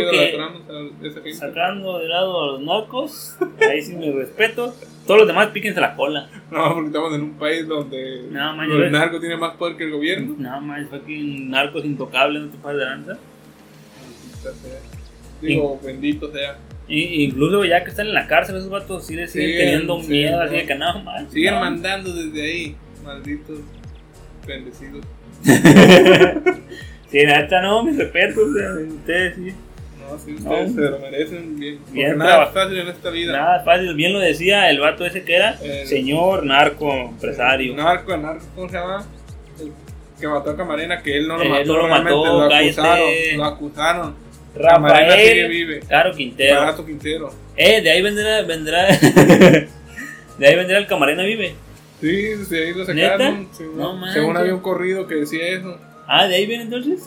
que-. Sacando de lado a los narcos, ahí sí mi respeto. Todos los demás píquense la cola. No, porque estamos en un país donde No, man, el yo- narco tiene más poder que el gobierno. No, más fucking narcos intocables, no te pases de lanza. Digo, bendito sea. Y, incluso ya que están en la cárcel, esos vatos sí siguen Siguen, teniendo sí, miedo, no. así de que no, man. Siguen no. mandando desde ahí, malditos bendecidos. Sí, neta, no, mis respetos, o sea, ustedes sí. No, sí, ustedes No. se lo merecen bien. Bien nada es fácil en esta vida. Nada fácil, bien lo decía el vato ese que era, El- señor narco empresario. Narco, narco, ¿cómo se llama? El que mató a Camarena, que él no lo Él mató, no lo mató, lo acusaron. Lo acusaron. Sigue Rafael vive. Caro Quintero. Barato Quintero. Eh, de ahí vendrá, vendrá. de ahí vendrá el camarena vive. Sí, sí, ahí lo sacaron. No según manches. había un corrido que decía eso. Ah, de ahí viene entonces.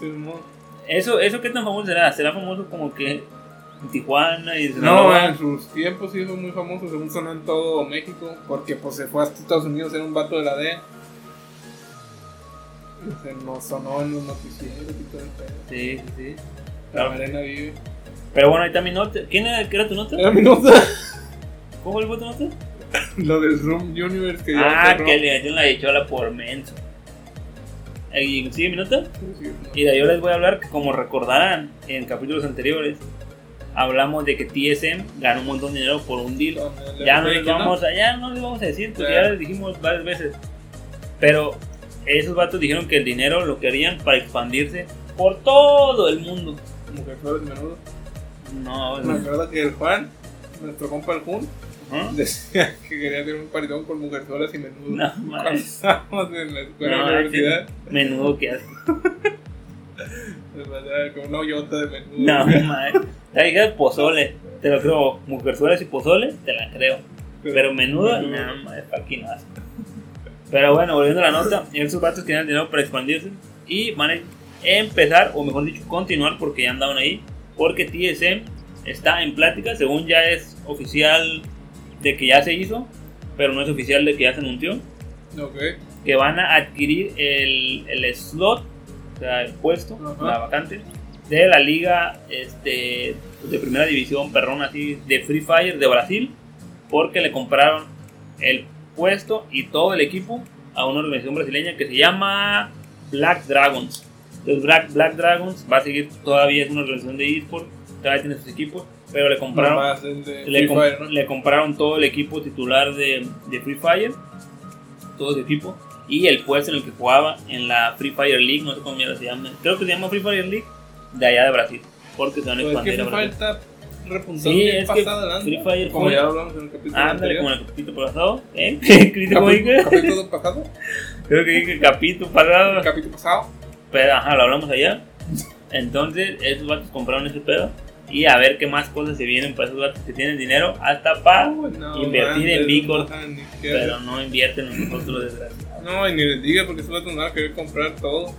Eso, eso qué tan famoso será? ¿Será famoso como que en Tijuana y No, en sus tiempos sí fue muy famoso, según sonó en todo México, porque pues se fue hasta Estados Unidos, era un vato de la DEA. Y Se nos sonó en los noticieros y todo el pedo. Sí, sí, sí. La Claro. vive. Pero bueno, ahí está mi nota. ¿Quién era, tu nota? Era mi nota. ¿Cómo fue tu nota? Lo del Room Universe que Ah, que le metieron la bichola por menso. ¿Y sigue mi nota? Sí. Y de ahí yo les voy a hablar que como recordarán en capítulos anteriores, hablamos de que TSM ganó un montón de dinero por un deal. Ya no les Fake, ¿no? vamos a, ya no les vamos a decir, porque Ya. ya les dijimos varias veces. Pero esos vatos dijeron que el dinero lo querían para expandirse por todo el mundo. Mujerzuelas de menudo. No, Me acuerdo que el Juan, nuestro compa el Jun, ¿Ah? decía que quería tener un paridón con mujerzuelas y menudo. No, Cuando madre. estábamos en la escuela No, de la universidad, Menudo que hace. mandaba con una hoyota de menudo. No, madre. Te dije pozole, te lo creo. Mujerzuelas y pozole, te la creo. Pero menudo, Menudo. nada más, fucking asco. Pero bueno, volviendo a la nota, esos vatos querían dinero para expandirse y van a empezar, o mejor dicho, continuar porque ya andaban ahí, porque TSM está en plática, según ya es oficial de que ya se hizo, pero no es oficial de que ya se anunció, Ok. que van a adquirir el, el slot, o sea, el puesto, Ajá. la vacante, de la liga este, de primera división, perrón, así, de Free Fire de Brasil, porque le compraron el puesto y todo el equipo a una organización brasileña que se llama Black Dragons. Entonces Black, Black Dragons va a seguir, todavía es una organización de eSport, todavía tiene sus equipos, pero le compraron el de le, Fire, ¿no? le compraron todo el equipo titular de, de Free Fire, todo su equipo, y el puesto en el que jugaba en la Free Fire League, no sé cómo se llama, creo que se llama Free Fire League, de allá de Brasil, porque se van a expandir a Brasil. repuntando Sí, es que adelante. Free Fire Como fue- ya hablamos en el capítulo Ándale, como en el capítulo pasado, ¿eh? Dije. capítulo pasado. Creo que dije capítulo pasado, capítulo pasado. pero ajá, lo hablamos allá. Entonces, esos vatos compraron ese pedo. Y a ver qué más cosas se vienen para esos vatos que tienen dinero hasta para no, invertir en Bitcoin, no hacer. pero no invierten en nosotros desgraciados. No, y ni les diga porque se van a querer comprar todo.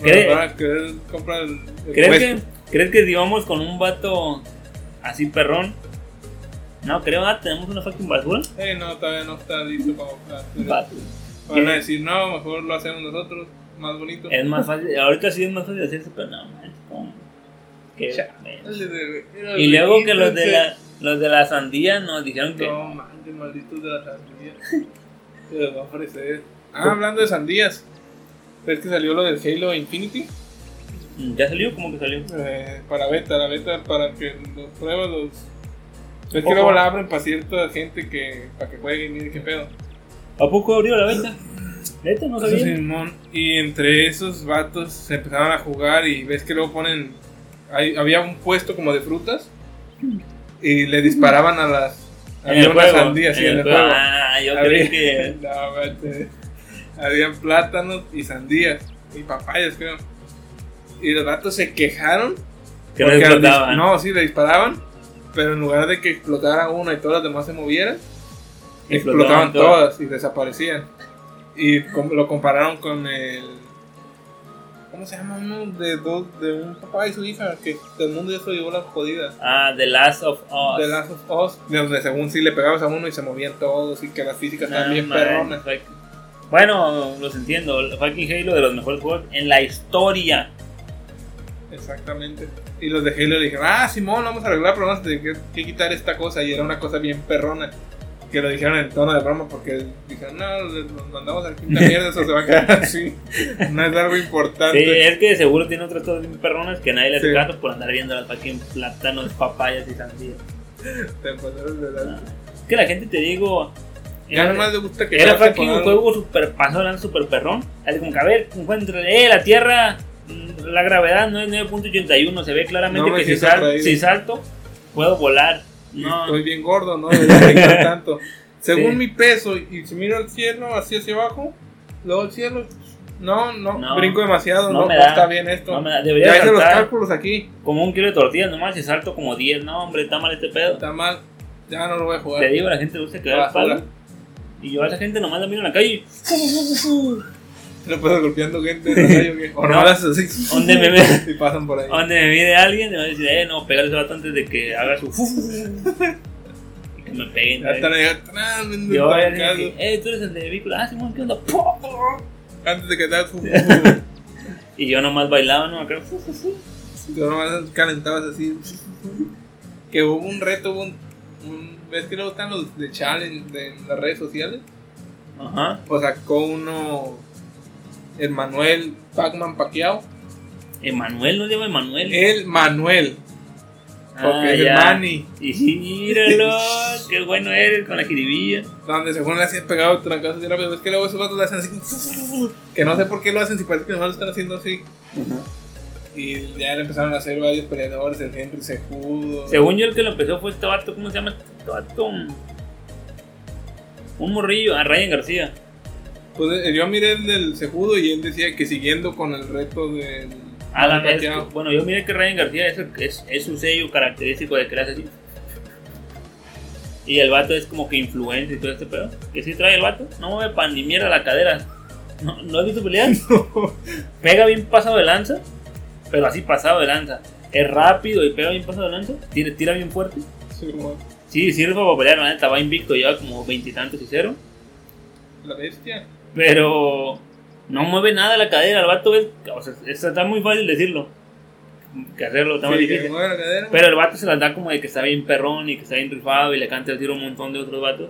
¿Cree- Van a querer comprar el, el ¿Crees que. ¿Crees que si vamos con un vato así perrón? No, creo, ah, tenemos una fucking basura. Eh, no, todavía no está listo para Vato. Van a decir, no, mejor lo hacemos nosotros, más bonito. Es más fácil, ahorita sí es más fácil hacerse, pero no, man, ¿cómo? Menos. de- Y luego que los de la, los de la sandía nos dijeron que No, manches, malditos de la sandía. Se los va a ofrecer. Ah, hablando de sandías. ¿Ves que salió lo del Halo Infinity? mm, ya salió, como que salió. Eh, para beta, la beta para que los pruebas los. Es que luego la abren para cierta gente que. para que juegue y mire qué pedo. ¿A poco abrió la venta? Neta, no sabía. Simón. Y entre esos vatos se empezaron a jugar y ves que luego ponen. Hay- había un puesto como de frutas y le disparaban a las. Había una sandía, en el juego. Ah, yo Había- creí que. No. Habían plátanos y sandías y papayas, creo. Y los vatos se quejaron. Que no explotaban. No, sí, le disparaban. Pero en lugar de que explotara una y todas las demás se movieran, Explotaban explotaban todas. todas y desaparecían. Y lo compararon con el. ¿Cómo se llama uno de dos de un papá y su hija? Que todo el mundo ya se llevó la jodida. Ah, The Last of Us. De Last of Us, de donde según sí le pegabas a uno y se movían todos y que las físicas No, también man, perronas. fuck. Bueno, los entiendo. Fucking Halo de los mejores juegos en la historia. Exactamente. Y los de Halo dijeron, ah, Simón, vamos a arreglar, pero vamos a tener que quitar esta cosa. Y era una cosa bien perrona. Que lo dijeron en tono de broma porque dijeron, no, nos mandamos a quinta mierda, eso se va a quedar así. No es algo Sí, importante. es que seguro tiene otras cosas bien perronas que nadie le hace Sí. caso por andar viendo las fucking plátanos, papayas y sandías. Te pasaron de Ah. Es que la gente te digo. Ya era- nomás le gusta que Era fucking un juego super pasó, super perrón. Así como que a ver, encuentra, eh, la tierra, mm, la gravedad no es 9.81. Se ve claramente No que si, sal- si salto, puedo volar. No, Estoy bien gordo, ¿no? Debería tanto. Según Sí. mi peso, y si miro al cielo, así hacia abajo, luego el cielo, no, no, No. brinco demasiado, No no, me no da. está bien esto. no me da- debería ya los cálculos aquí, como un kilo de tortillas nomás. Si salto como 10, no, hombre, está mal este pedo. está mal, ya no lo voy a jugar. Te digo, la gente le gusta quedar palo. Y yo a esa gente nomás la miro en la calle. No puedo golpeando gente calle, ¿o? O no, así. ¿Dónde me ve? Y pasan por ahí. Donde me mide alguien, me va a decir, eh, no, pegarle ese vato antes de que haga su. y que me peguen. Ya están ahí atrás, Yo voy a decir, eh, tú eres el de vehículo. Ah, Simón, ¿qué onda? Antes de que te hagas fu- Y yo nomás bailaba, ¿no? Acá. Tú nomás calentabas así. Que hubo un reto, hubo un, un- ¿Ves que luego están los de challenge de, en las redes sociales? Ajá. Pues sacó uno. El Manuel Pac-Man Pacquiao. Emanuel, ¿no llama Emanuel? El Manuel. Porque Ah, es el ya. Manny. Y sí, míralo, qué bueno eres con la jiribilla. Donde según le hacían pegado trancazos y rápido. Ves que luego esos vatos le hacen así. Que no sé por qué lo hacen si parece que nomás lo están haciendo así. Y ya le empezaron a hacer varios peleadores. El Henry Sejudo. Según yo, el que lo empezó fue este vato, ¿cómo se llama este vato? Un morrillo, a Ryan García. Pues eh, yo miré el del Sejudo y él decía que siguiendo con el reto del. Ah, la vez, bueno, yo miré que Ryan García es, es, es su sello característico de que le hace así. Y el vato es como que influencer y todo este pedo. Que sí trae el vato. No mueve pan ni mierda la cadera. ¿No, ¿no has visto pelear? Pega bien pasado de lanza, pero así pasado de lanza. Es rápido y pega bien pasado de lanza. Tira, tira bien fuerte. Sí, sirve para pelear, la neta. Va invicto, lleva como veintitantos y cero. la bestia. Pero no mueve nada la cadera. El vato es. O sea, es- está muy fácil decirlo. Que hacerlo está muy Sí, difícil. Pero el vato se las da como de que está bien perrón y que está bien rifado y le canta el tiro a un montón de otros vatos.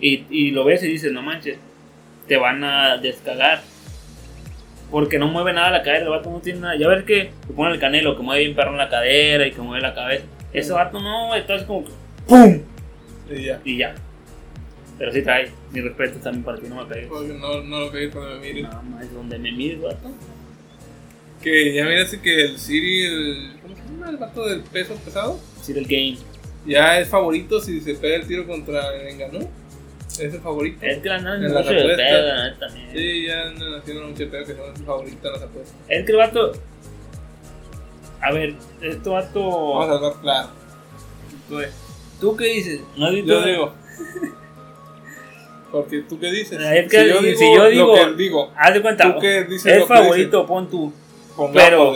Y, y lo ves y dices, no manches, te van a descagar. Porque no mueve nada la cadera, el vato no tiene nada. Ya ves que se pone el canelo, que mueve bien perrón la cadera y que mueve la cabeza. Ese vato no, entonces como que ¡pum! Y ya. Y ya. Pero sí trae, mi respeto también para ti, no me pegues. Porque no, no lo pegué cuando me mires. Nada más, donde me mires, vato. Que ya miraste que el Siri, el, ¿cómo se llama? El vato del peso pesado. Sí, el game. Ya es favorito si se pega el tiro contra el Enganú. Es el favorito. Es que la nada En mucho las de apuestas. pedo, la neta, también. Sí, ya andan haciendo mucho pedo que no es el favorito en las apuestas. Es que el vato. A ver, este vato. Vamos a hablar claro. ¿Tú qué dices? ¿No has visto? yo digo. Porque tú qué dices. Ah, es que si yo digo- lo que digo, Haz de cuenta. tú qué dices es lo que favorito, pon tú. pero-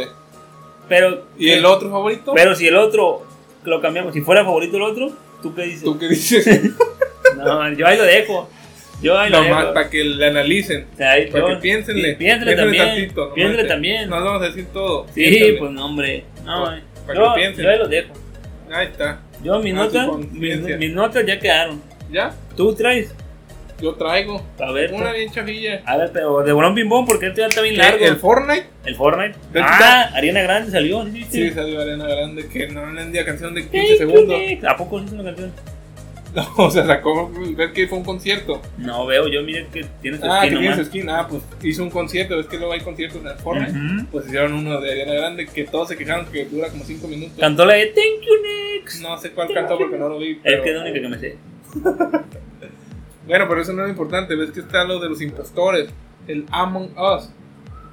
Pero. ¿Y el otro favorito? Pero si el otro lo cambiamos, si fuera favorito el otro, ¿tú qué dices? ¿Tú qué dices? No, yo ahí lo dejo. Yo ahí lo Nomás dejo. para que le analicen. O sea, ahí Para yo- que piénsenle. Sí, piénsele también. tantito, que- también. No vamos a decir todo. Sí, piénsenle. pues no, hombre. No, Pa- para yo, que piensen. yo ahí lo dejo. Ahí está. Yo mis Ah, notas, mis notas ya quedaron. ¿Ya? ¿Tú traes? Yo traigo. A ver. Una bien chafilla. A ver, pero de bolón pong porque este ya está bien largo. ¿El Fortnite? El Fortnite. ¿Ves Ah, Ariana Grande salió. ¿sí salió Arena Grande que no vendía canción de 15 Thank you, segundos. ¿A poco es una canción? No, o sea, sacó, ver que fue un concierto. No veo, yo mire que tiene su Ah, skin tiene su skin. Ah, pues hizo un concierto. Es que luego hay conciertos en el Fortnite. Pues hicieron uno de Ariana Grande que todos se quejaron que dura como 5 minutos. Cantó la de Thank you next. No sé cuál cantó porque no lo vi. Es que es la única que me sé. Bueno, pero eso no es importante. Ves que está lo de los impostores. El Among Us.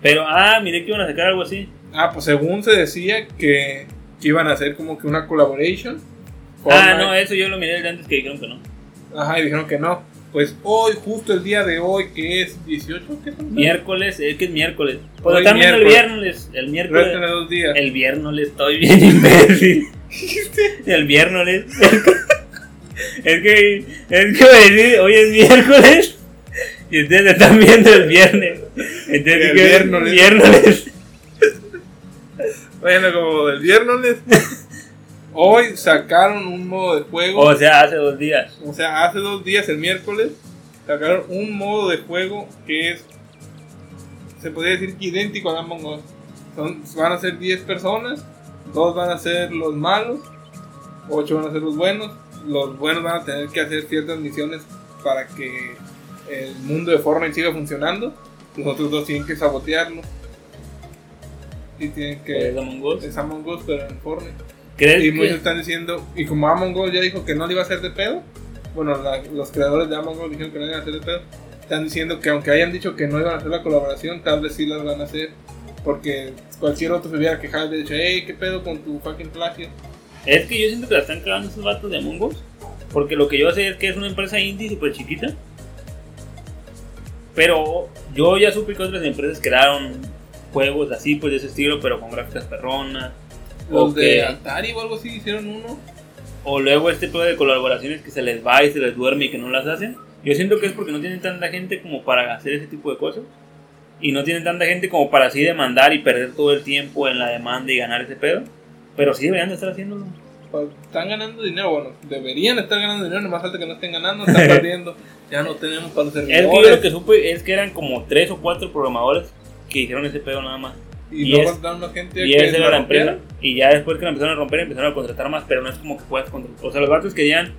Pero, ah, miré que iban a sacar algo así. Ah, pues según se decía que, que iban a hacer como que una collaboration. Ah, no, eso yo lo miré desde antes que dijeron que no. Ajá, y dijeron que no. Pues hoy, justo el día de hoy, que es 18, ¿qué es? Miércoles, es que es miércoles. Pues están viendo el viernes. El miércoles. dos días. El viernes estoy bien imbécil. El viernes. Es que, es que hoy es miércoles y ustedes están viendo el viernes. Entonces, El viernes. viernes. Bueno, como el viernes, hoy sacaron un modo de juego. O sea, hace dos días. O sea, hace dos días, el miércoles, sacaron un modo de juego que es, se podría decir que idéntico a Among Us. Son, van a ser 10 personas, dos van a ser los malos, 8 van a ser los buenos. Los buenos van a tener que hacer ciertas misiones para que el mundo de Fortnite siga funcionando. Los otros dos tienen que sabotearlo. Y tienen que... Es Among Us. Es Among Us, pero en Fortnite. ¿Crees Y muchos que, están diciendo, y como Among Us ya dijo que no le iba a hacer de pedo, bueno, la- los creadores de Among Us dijeron que no le iban a hacer de pedo, están diciendo que aunque hayan dicho que no iban a hacer la colaboración, tal vez sí las van a hacer, porque cualquier otro se hubiera quejado hubiera dicho, hey, ¿qué pedo con tu fucking plagio? Es que yo siento que la están cagando esos vatos de Among Us? Porque lo que yo sé es que es una empresa indie súper chiquita. Pero yo ya supe que otras empresas crearon juegos así, pues de ese estilo, pero con gráficas perronas. Los Ok. de Atari o algo así hicieron uno. O luego este tipo de colaboraciones que se les va y se les duerme y que no las hacen. Yo siento que es porque no tienen tanta gente como para hacer ese tipo de cosas. Y no tienen tanta gente como para así demandar y perder todo el tiempo en la demanda y ganar ese pedo. Pero sí deberían de estar haciéndolo. Pues, están ganando dinero, bueno, deberían estar ganando dinero, nomás falta que no estén ganando, están perdiendo. Ya no tenemos para los Es que yo lo que supe es que eran como tres o cuatro programadores que hicieron ese pedo nada más. y, y luego es- una gente Y que esa era la empresa. Y ya después que la empezaron a romper, empezaron a contratar más, pero no es como que puedas contratar. O sea, los vatos querían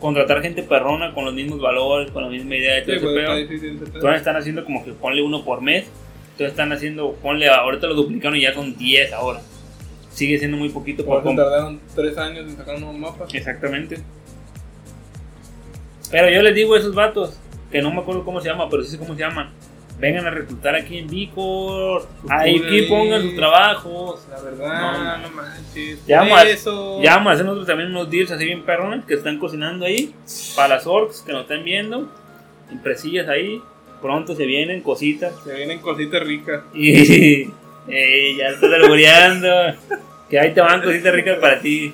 contratar gente perrona con los mismos valores, con la misma idea de todo Sí, ese pues, difícil pedo. Entonces están haciendo como que ponle uno por mes. Entonces están haciendo, ponle, ahorita lo duplicaron y ya son 10 ahora. Sigue siendo muy poquito Por eso tardaron tres años en sacar un nuevo mapa. Exactamente. Pero yo les digo a esos vatos, que no me acuerdo cómo se llama, pero sí sé cómo se llaman. Vengan a reclutar aquí en Vicor. Ahí aquí pongan sus trabajos. La verdad, no, manches. Ya vamos eso. Ya vamos a hacer nosotros también unos deals así bien perrones que están cocinando ahí. Para las orcs que nos están viendo. Impresillas ahí. pronto se vienen cositas. Se vienen cositas ricas. Y eh, ya estás albureando. Que ahí te van cositas ricas para ti.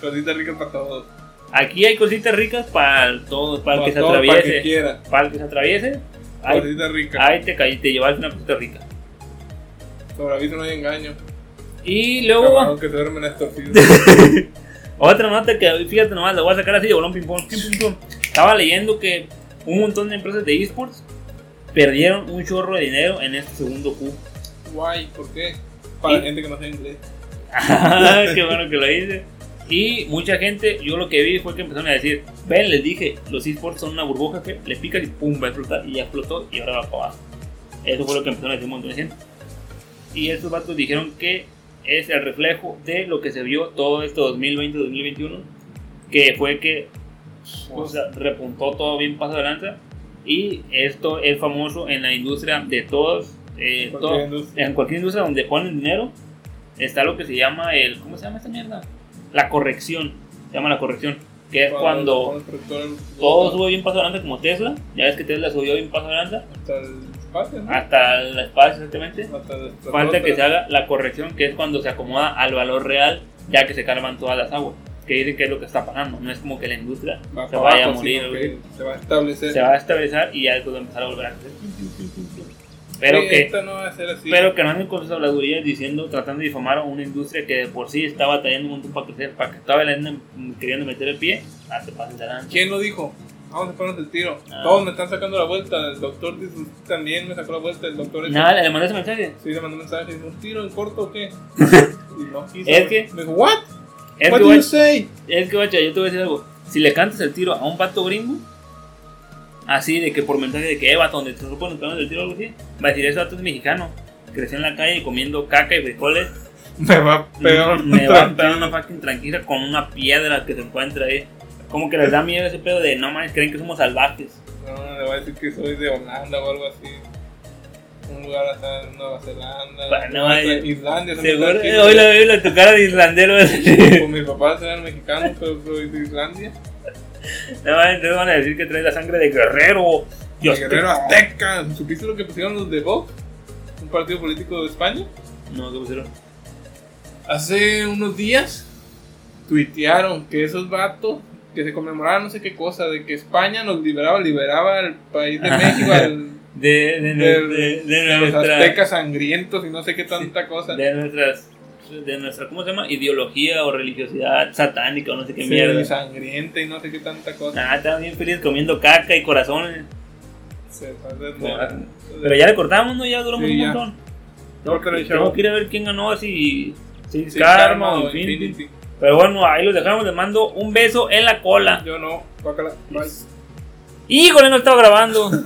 Cositas ricas para todos. Aquí hay cositas ricas para todos, para, el que se atraviese. Para el que quiera. Para el que se atraviese. Cositas ricas. ahí te caí, te llevas una cosita rica. Sobre aviso no hay engaño. Y luego, Camarón que se duermen estorcidos. otra nota que, fíjate nomás, la voy a sacar así de bolón ping pong. Estaba leyendo que un montón de empresas de esports perdieron un chorro de dinero en este segundo Q. Guay, ¿por qué? Para Y- gente que no sabe inglés. Ah, Qué bueno que lo hice. Y mucha gente, yo lo que vi fue que empezaron a decir, ven, les dije, los esports son una burbuja que le picas y pum, va a explotar. Y ya explotó y ahora va para abajo. Eso fue lo que empezaron a decir un montón de gente. Y estos vatos dijeron que es el reflejo de lo que se vio todo esto 2020-2021, que fue que o sea, repuntó todo bien paso de lanza. Y esto es famoso en la industria de todos, eh, Cualquier todo- industria. en cualquier industria donde ponen dinero, está lo que se llama el, ¿cómo se llama esta mierda? La corrección, se llama la corrección, que es cuando al- todo sube bien paso de lanza como Tesla, ya ves que Tesla subió bien paso de lanza, Hasta el espacio, ¿no? hasta el espacio exactamente, Hasta el falta que se haga la corrección, que es cuando se acomoda al valor real, ya que se calman todas las aguas, que dicen que es lo que está pasando, no es como que la industria Va se vaya a abajo, morir, güey. que Se va a establecer. se va a estabilizar y ya después va a empezar a volver a crecer. Pero Sí, que Esta no va a ser así. Pero que no anden con sus habladurías diciendo, tratando de difamar a una industria que de por sí está batallando un montón para crecer, para que anden queriendo meter el pie, ah, se pasen. ¿Quién lo dijo? Vamos a ponernos el tiro. Ah. Todos me están sacando la vuelta. El doctor dice, "Usted también me sacó la vuelta. El doctor Nada, le mandé ese mensaje. Sí, le mandó un mensaje. ¿Un tiro en corto o qué? y no quiso. Es que- Me dijo, ¿what? Es What que, do you say? es que, guacha, yo te voy a decir algo. Si le cantas el tiro a un vato gringo, así de que por mensaje de que, eh, vato, donde te suponen pegando el tiro o algo así, va a decir, ese vato es mexicano. Creció en la calle comiendo caca y frijoles. Me va peor. Me va a pegar una fucking tranquila con una piedra que se encuentra ahí. Como que les da miedo ese pedo de, no mames, creen que somos salvajes. No, le voy a decir que soy de Holanda o algo así. Un lugar hasta en Nueva Zelanda. Bueno, eh, Islandia. Seguro, eh, hoy la veo la tu cara de islandero. Pues mis papás eran mexicanos, pero soy de Islandia. No, entonces van a decir que trae la sangre de guerrero. Y Dios Guerrero Azteca. ¿Supiste lo que pusieron los de Vox? Un partido político de España. No, ¿qué pusieron? Hace unos días tuitearon que esos vatos que se conmemoraban no sé qué cosa, de que España nos liberaba, liberaba al país de México, al, De, de, de, de, de, de de los nuestra. aztecas sangrientos y no sé qué tanta cosa. De nuestras. De nuestra, ¿cómo se llama? Ideología o religiosidad satánica o no sé qué Sí, mierda. sangrienta y no sé qué tanta cosa. Ah, estaban bien felices comiendo caca y corazones. Se pasa de- Bueno, Pero ya le cortamos, ¿no? Ya duramos Sí, un montón. Córtale, Tengo chavo. que ir a ver quién ganó así. Sí, Karma o Infinity. Infinity. Pero bueno, ahí los dejamos. Les mando un beso en la cola. Yo no, guácala, bye. Híjole, no estaba grabando.